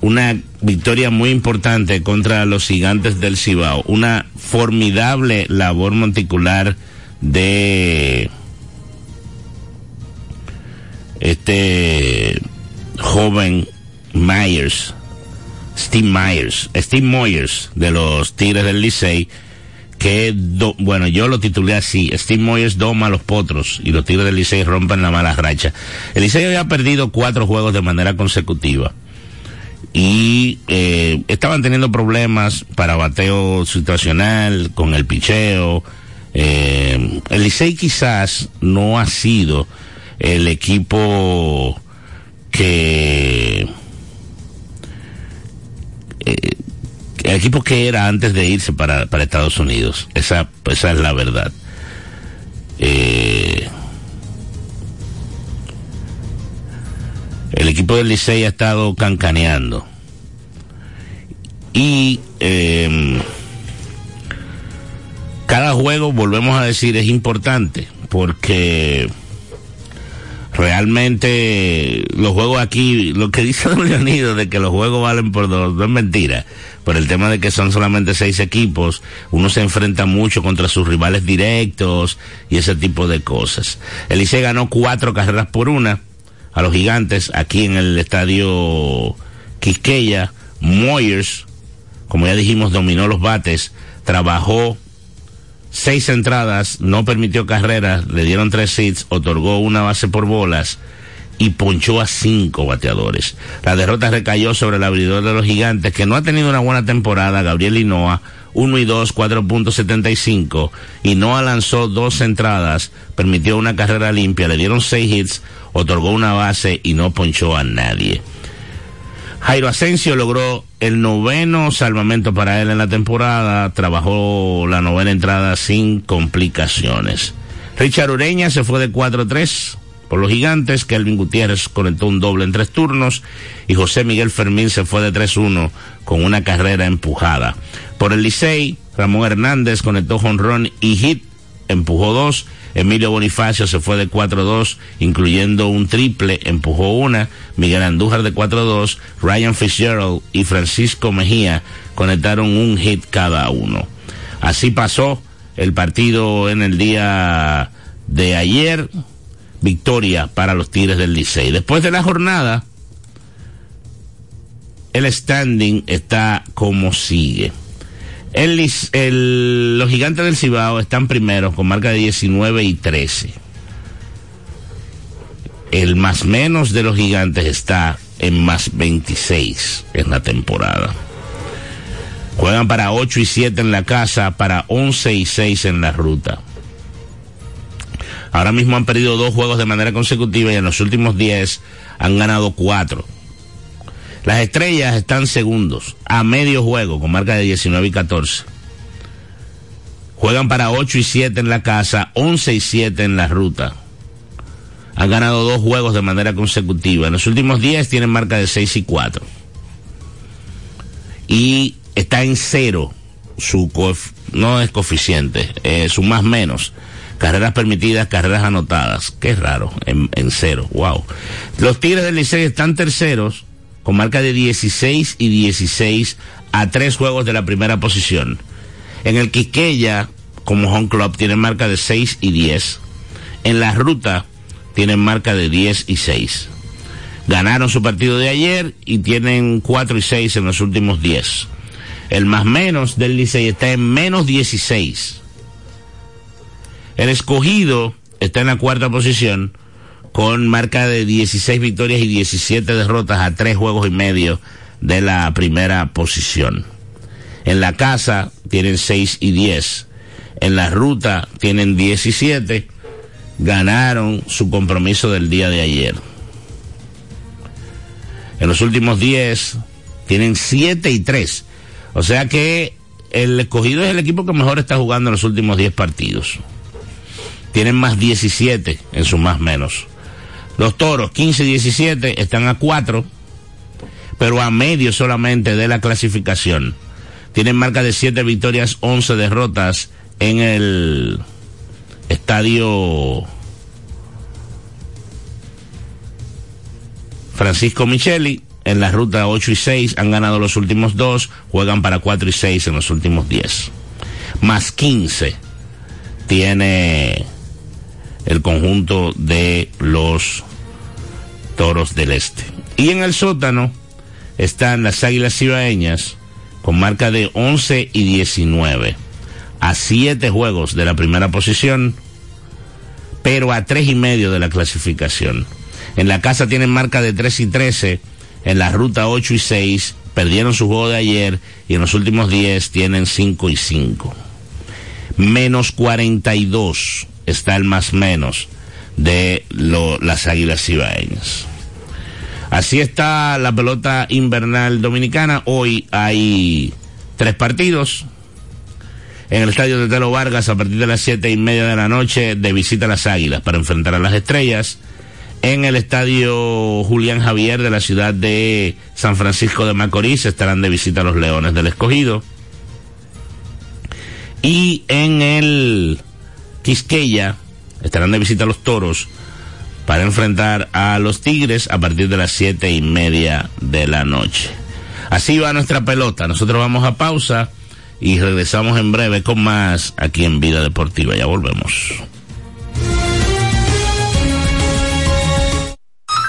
Speaker 5: una victoria muy importante contra los gigantes del Cibao. Una formidable labor monticular de este joven Myers, Steve Myers, Steve Myers de los Tigres del Licey, que, bueno, yo lo titulé así, Steve Moyers doma a los potros y los Tigres del Licey rompen la mala racha. El Licey había perdido cuatro juegos de manera consecutiva y eh, estaban teniendo problemas para bateo situacional, con el picheo. Eh, el Licey quizás no ha sido el equipo que... eh, el equipo que era antes de irse para, para Estados Unidos. Esa, esa es la verdad. Eh, el equipo del Licey ha estado cancaneando. Y eh, cada juego, volvemos a decir, es importante porque realmente los juegos aquí, lo que dice Don Leonido de que los juegos valen por dos, no es mentira. Por el tema de que son solamente seis equipos, uno se enfrenta mucho contra sus rivales directos y ese tipo de cosas. El Licey ganó cuatro carreras por una a los gigantes aquí en el estadio Quisqueya. Moyers, como ya dijimos, dominó los bates, trabajó seis entradas, no permitió carreras, le dieron tres hits, otorgó una base por bolas y ponchó a cinco bateadores. La derrota recayó sobre el abridor de los gigantes, que no ha tenido una buena temporada, Gabriel Hinoa, 1 y 2, 4.75. Hinoa lanzó dos entradas, permitió una carrera limpia, le dieron seis hits, otorgó una base y no ponchó a nadie. Jairo Asensio logró el noveno salvamento para él en la temporada, trabajó la novena entrada sin complicaciones. Richard Ureña se fue de 4-3 por los gigantes, Kelvin Gutiérrez conectó un doble en tres turnos y José Miguel Fermín se fue de 3-1 con una carrera empujada. Por el Licey, Ramón Hernández conectó jonrón y hit, empujó dos. Emilio Bonifacio se fue de 4-2, incluyendo un triple, empujó una. Miguel Andújar de 4-2, Ryan Fitzgerald y Francisco Mejía conectaron un hit cada uno. Así pasó el partido en el día de ayer. Victoria para los Tigres del Licey. Después de la jornada, el standing está como sigue. El, el- los gigantes del Cibao están primeros con marca de 19 y 13. El más menos de los gigantes está en más 26 en la temporada. Juegan para 8 y 7 en la casa, para 11 y 6 en la ruta. Ahora mismo han perdido dos juegos de manera consecutiva y en los últimos 10 han ganado 4. Las estrellas están segundos, a medio juego, con marca de 19 y 14. Juegan para 8 y 7 en la casa, 11 y 7 en la ruta. Han ganado dos juegos de manera consecutiva. En los últimos 10 tienen marca de 6 y 4. Y está en cero su no es coeficiente, eh, su más menos. Carreras permitidas, carreras anotadas. Qué raro, en, en cero. Wow. Los Tigres del Licey están terceros con marca de 16 y 16 a tres juegos de la primera posición. En el Quisqueya, como home club, tienen marca de 6 y 10. En la ruta tienen marca de 10 y 6. Ganaron su partido de ayer y tienen 4 y 6 en los últimos 10. El más menos del Licey está en menos 16. El escogido está en la cuarta posición con marca de 16 victorias y 17 derrotas a tres juegos y medio de la primera posición. En la casa tienen 6 y 10. En la ruta tienen 17. Ganaron su compromiso del día de ayer. En los últimos 10 tienen 7 y 3. O sea que el escogido es el equipo que mejor está jugando en los últimos 10 partidos. Tienen más 17 en sus más menos. Los toros, 15 y 17, están a 4, pero a medio solamente de la clasificación. Tienen marca de 7 victorias, 11 derrotas en el estadio Francisco Micheli. En la ruta 8 y 6 han ganado los últimos dos, juegan para 4 y 6 en los últimos 10. Más 15 tiene el conjunto de los Toros del Este. Y en el sótano están las Águilas Cibaeñas con marca de 11 y 19. a siete juegos de la primera posición, pero a tres y medio de la clasificación. En la casa tienen marca de 3 y 13, en la ruta 8 y 6, perdieron su juego de ayer y en los últimos 10 tienen 5 y 5. Menos 42 está el más menos de las águilas cibaeñas. Así está la pelota invernal dominicana. Hoy hay tres partidos. En el estadio de Telo Vargas a partir de las siete y media de la noche de visita a las águilas para enfrentar a las estrellas. En el estadio Julián Javier de la ciudad de San Francisco de Macorís estarán de visita a los Leones del Escogido. Y en el Quisqueya estarán de visita los Toros para enfrentar a los Tigres a partir de las siete y media de la noche. Así va nuestra pelota. Nosotros vamos a pausa y regresamos en breve con más aquí en Vida Deportiva. Ya volvemos.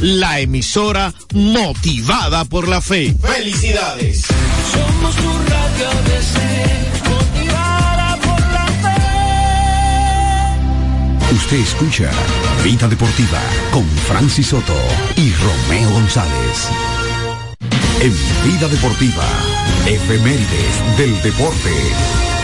Speaker 7: la emisora motivada por la fe. ¡Felicidades!
Speaker 8: Somos tu radio DC, motivada por la fe.
Speaker 1: Usted escucha Vida Deportiva con Francis Soto y Romeo González. En Vida Deportiva, efemérides del deporte.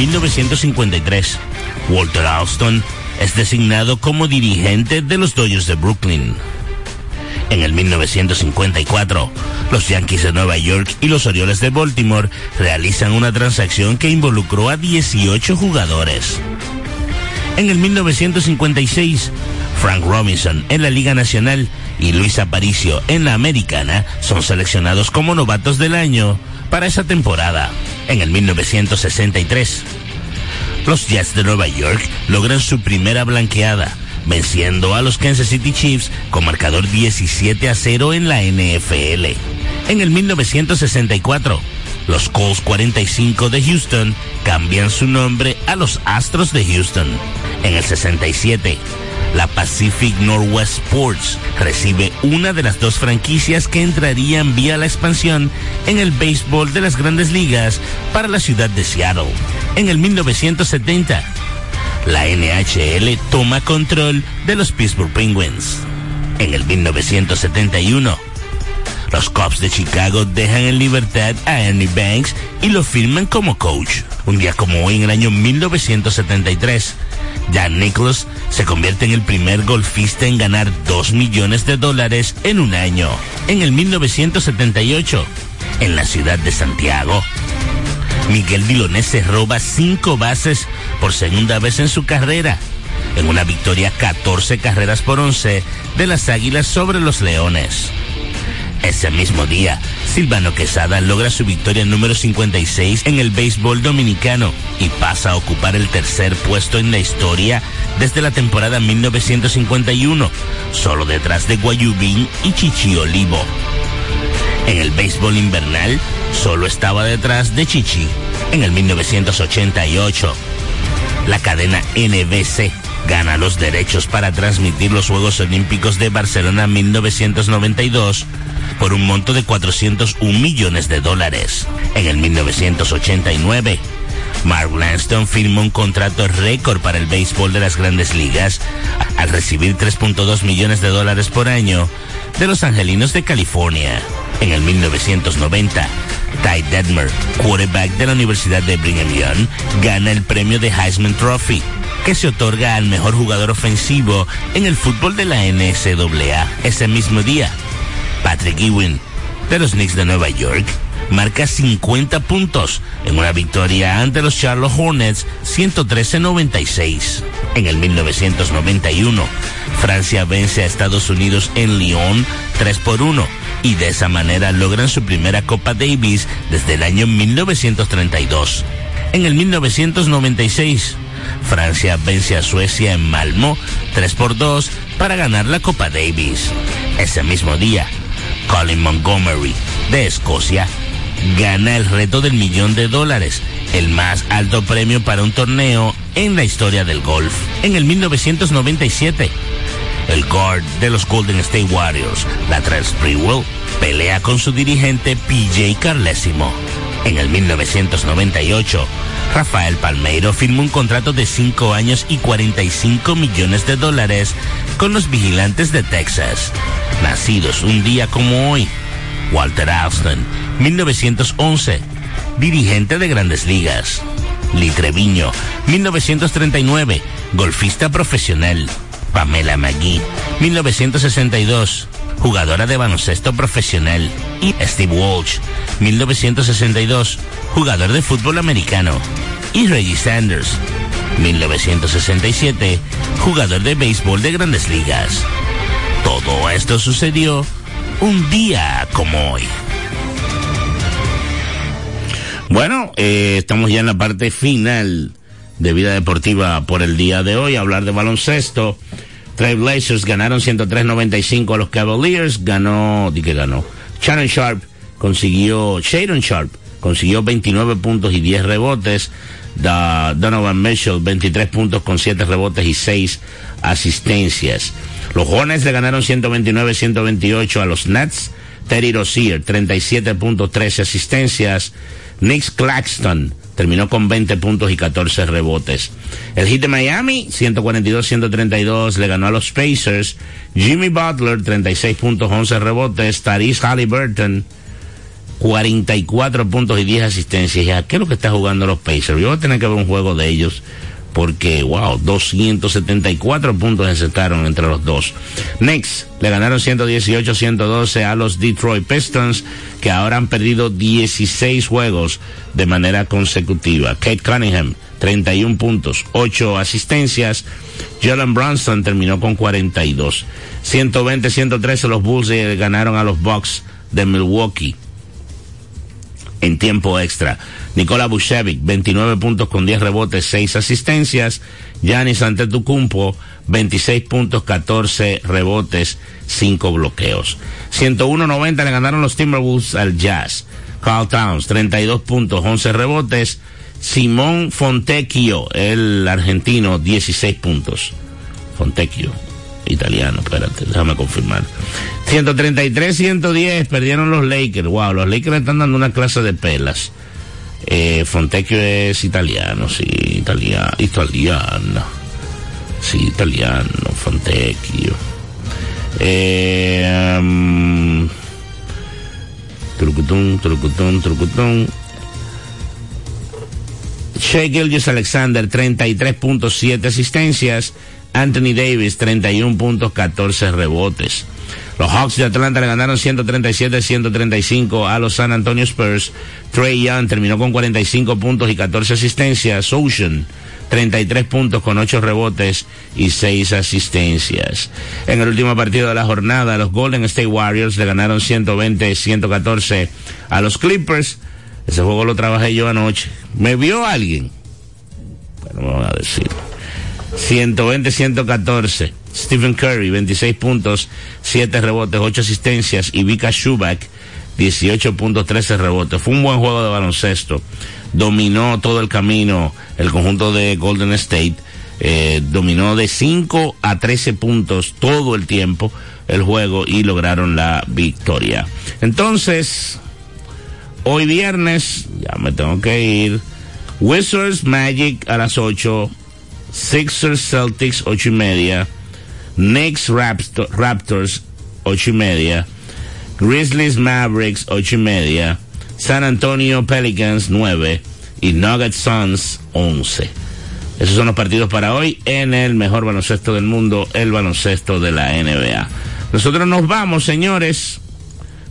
Speaker 5: 1953, Walter Alston es designado como dirigente de los Dodgers de Brooklyn. En el 1954, los Yankees de Nueva York y los Orioles de Baltimore realizan una transacción que involucró a 18 jugadores. En el 1956, Frank Robinson en la Liga Nacional y Luis Aparicio en la Americana son seleccionados como novatos del año para esa temporada. En el 1963, los Jets de Nueva York logran su primera blanqueada, venciendo a los Kansas City Chiefs con marcador 17 a 0 en la NFL. En el 1964, los Colts 45 de Houston cambian su nombre a los Astros de Houston. En el 67, la Pacific Northwest Sports recibe una de las dos franquicias que entrarían vía la expansión en el béisbol de las grandes ligas para la ciudad de Seattle. En el 1970, la NHL toma control de los Pittsburgh Penguins. En el 1971, los Cubs de Chicago dejan en libertad a Ernie Banks y lo firman como coach. Un día como hoy, en el año 1973, Dan Nicholas se convierte en el primer golfista en ganar 2 millones de dólares en un año. En el 1978, en la ciudad de Santiago, Miguel Diloné se roba cinco bases por segunda vez en su carrera, en una victoria 14 carreras por 11 de las Águilas sobre los Leones. Ese mismo día, Silvano Quesada logra su victoria número 56 en el béisbol dominicano y pasa a ocupar el tercer puesto en la historia desde la temporada 1951, solo detrás de Guayubín y Chichi Olivo. En el béisbol invernal, solo estaba detrás de Chichi. En el 1988, la cadena NBC gana los derechos para transmitir los Juegos Olímpicos de Barcelona 1992 por un monto de 401 millones de dólares. En el 1989, Mark Lanston firmó un contrato récord para el béisbol de las grandes ligas al recibir 3.2 millones de dólares por año de los Angelinos de California. En el 1990, Ty Detmer, quarterback de la Universidad de Brigham Young, gana el premio de Heisman Trophy, que se otorga al mejor jugador ofensivo en el fútbol de la NCAA ese mismo día. Patrick Ewing, de los Knicks de Nueva York, marca 50 puntos en una victoria ante los Charlotte Hornets 113-96. En el 1991, Francia vence a Estados Unidos en Lyon 3 por 1 y de esa manera logran su primera Copa Davis desde el año 1932. En el 1996, Francia vence a Suecia en Malmo 3 por 2 para ganar la Copa Davis. Ese mismo día, Colin Montgomery, de Escocia, gana el reto del millón de dólares, el más alto premio para un torneo en la historia del golf. En el 1997, el guard de los Golden State Warriors, Latrell Sprewell, pelea con su dirigente PJ Carlesimo. En el 1998, Rafael Palmeiro firmó un contrato de 5 años y 45 millones de dólares con los vigilantes de Texas. Nacidos un día como hoy, Walter Alston, 1911, dirigente de grandes ligas. Lee Treviño, 1939, golfista profesional. Pamela McGee, 1962, jugadora de baloncesto profesional. Y Steve Walsh, 1962, jugador de fútbol americano. Y Reggie Sanders, 1967, jugador de béisbol de grandes ligas. Todo esto sucedió un día como hoy. Bueno, eh, estamos ya en la parte final de vida deportiva por el día de hoy. Hablar de baloncesto. Trailblazers ganaron 103-95 a los Cavaliers. Ganó, ¿di que ganó? Shannon Sharp consiguió, Shadon Sharp consiguió 29 puntos y 10 rebotes. Donovan Mitchell 23 puntos con 7 rebotes y 6 asistencias. Los Hornets le ganaron 129-128 a los Nets. Terry Rozier 37 puntos, 13 asistencias. Nick Claxton terminó con 20 puntos y 14 rebotes. El hit de Miami, 142-132, le ganó a los Pacers. Jimmy Butler, 36 puntos, 11 rebotes. Tyrese Halliburton, 44 puntos y 10 asistencias. ¿qué es lo que está jugando los Pacers? Yo voy a tener que ver un juego de ellos porque, wow, 274 puntos encestaron entre los dos. Next, le ganaron 118-112 a los Detroit Pistons, que ahora han perdido 16 juegos de manera consecutiva. Kate Cunningham, 31 puntos, 8 asistencias. Jalen Brunson terminó con 42. 120-113 los Bulls ganaron a los Bucks de Milwaukee en tiempo extra. Nikola Vucevic, 29 puntos con 10 rebotes, 6 asistencias. Giannis Antetokounmpo, 26 puntos, 14 rebotes, 5 bloqueos. 101-90 le ganaron los Timberwolves al Jazz. Carl Towns, 32 puntos, 11 rebotes. Simón Fontecchio, el argentino, 16 puntos. Fontecchio, italiano, espérate, déjame confirmar. 133-110 perdieron los Lakers. Wow, los Lakers están dando una clase de pelas. Eh, Fontecchio es italiano, sí, italiano, italiano. Sí, italiano, Fontecchio. Eh, um, trucutún, trucutún, trucutún. Shea Gilgis Alexander, 33.7 asistencias. Anthony Davis, 31 puntos, 14 rebotes. Los Hawks de Atlanta le ganaron 137-135 a los San Antonio Spurs. Trey Young terminó con 45 puntos y 14 asistencias. Ocean, 33 puntos con 8 rebotes y 6 asistencias. En el último partido de la jornada, los Golden State Warriors le ganaron 120-114 a los Clippers. Ese juego lo trabajé yo anoche. ¿Me vio alguien? Bueno, me van a decir. 120-114. Stephen Curry, 26 puntos, 7 rebotes, 8 asistencias. Y Vika Shubak, 18 puntos, 13 rebotes. Fue un buen juego de baloncesto. Dominó todo el camino el conjunto de Golden State. Eh, dominó de 5 a 13 puntos todo el tiempo el juego y lograron la victoria. Entonces, hoy viernes, ya me tengo que ir. Wizards Magic a las 8. Sixers Celtics 8 y media. Knicks Raptor, Raptors 8 y media. Grizzlies Mavericks 8 y media. San Antonio Pelicans 9 y Nuggets Suns 11. Esos son los partidos para hoy en el mejor baloncesto del mundo, el baloncesto de la NBA. Nosotros nos vamos, señores.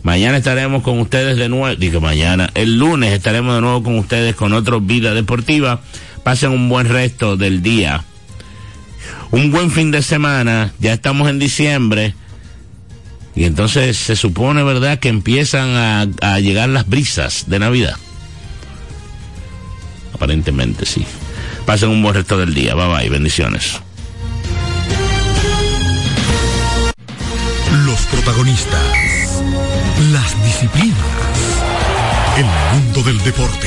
Speaker 5: Mañana estaremos con ustedes de nuevo, digo mañana, el lunes estaremos de nuevo con ustedes con otro Vida Deportiva. Pasen un buen resto del día. Un buen fin de semana. Ya estamos en diciembre. Y entonces se supone, ¿verdad?, que empiezan a, a llegar las brisas de Navidad. Aparentemente sí. Pasen un buen resto del día. Bye bye. Bendiciones.
Speaker 2: Los protagonistas. Las disciplinas. El mundo del deporte.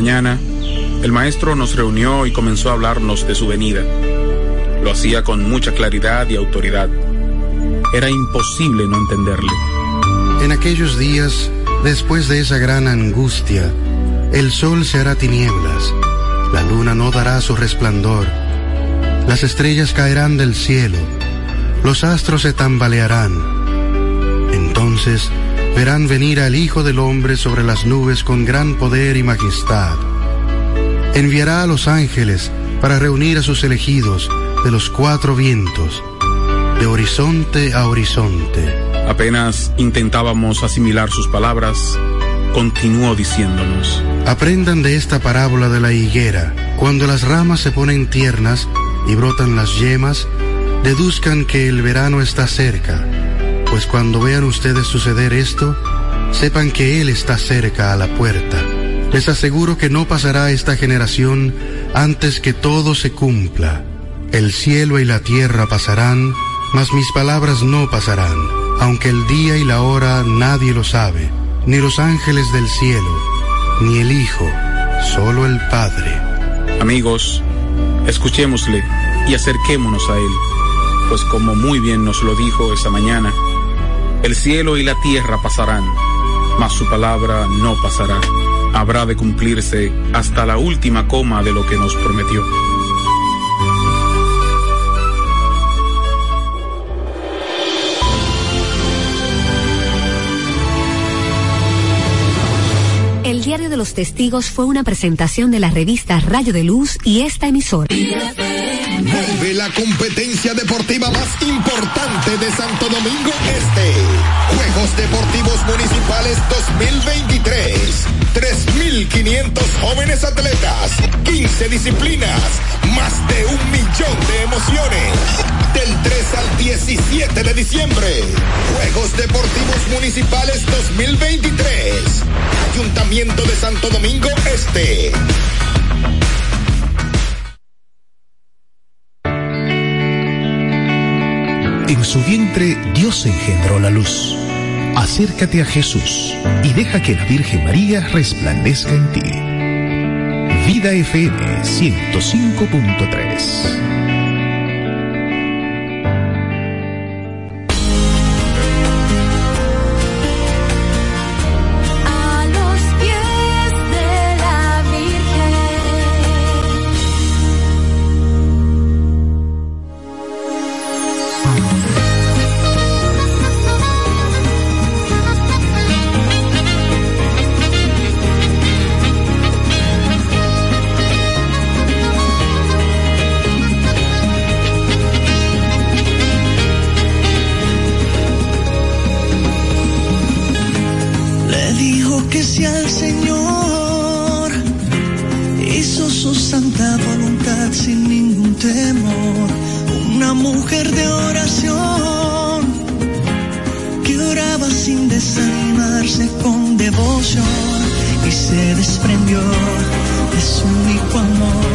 Speaker 10: Mañana, el maestro nos reunió y comenzó a hablarnos de su venida. Lo hacía con mucha claridad y autoridad. Era imposible no entenderle.
Speaker 11: En aquellos días, después de esa gran angustia, el sol se hará tinieblas, la luna no dará su resplandor, las estrellas caerán del cielo, los astros se tambalearán. Entonces verán venir al Hijo del Hombre sobre las nubes con gran poder y majestad. Enviará a los ángeles para reunir a sus elegidos de los cuatro vientos, de horizonte a horizonte.
Speaker 10: Apenas intentábamos asimilar sus palabras, continuó diciéndonos.
Speaker 11: Aprendan de esta parábola de la higuera. Cuando las ramas se ponen tiernas y brotan las yemas, deduzcan que el verano está cerca. Pues cuando vean ustedes suceder esto, sepan que Él está cerca a la puerta. Les aseguro que no pasará esta generación antes que todo se cumpla. El cielo y la tierra pasarán, mas mis palabras no pasarán, aunque el día y la hora nadie lo sabe, ni los ángeles del cielo, ni el Hijo, solo el Padre.
Speaker 10: Amigos, escuchémosle y acerquémonos a Él, pues como muy bien nos lo dijo esa mañana, el cielo y la tierra pasarán, mas su palabra no pasará. Habrá de cumplirse hasta la última coma de lo que nos prometió.
Speaker 12: Los testigos fue una presentación de la revista Rayo de Luz y esta emisora.
Speaker 13: Vuelve la competencia deportiva más importante de Santo Domingo Este. Juegos Deportivos Municipales 2023. 3.500 jóvenes atletas, 15 disciplinas, más de un millón de emociones. Del 3 al 17 de diciembre. Juegos Deportivos Municipales 2023. Ayuntamiento de Santo Domingo Este.
Speaker 14: En su vientre Dios engendró la luz. Acércate a Jesús y deja que la Virgen María resplandezca en ti. Vida FM 105.3
Speaker 15: que si al Señor hizo su santa voluntad sin ningún temor, una mujer de oración que oraba sin desanimarse con devoción y se desprendió de su único amor.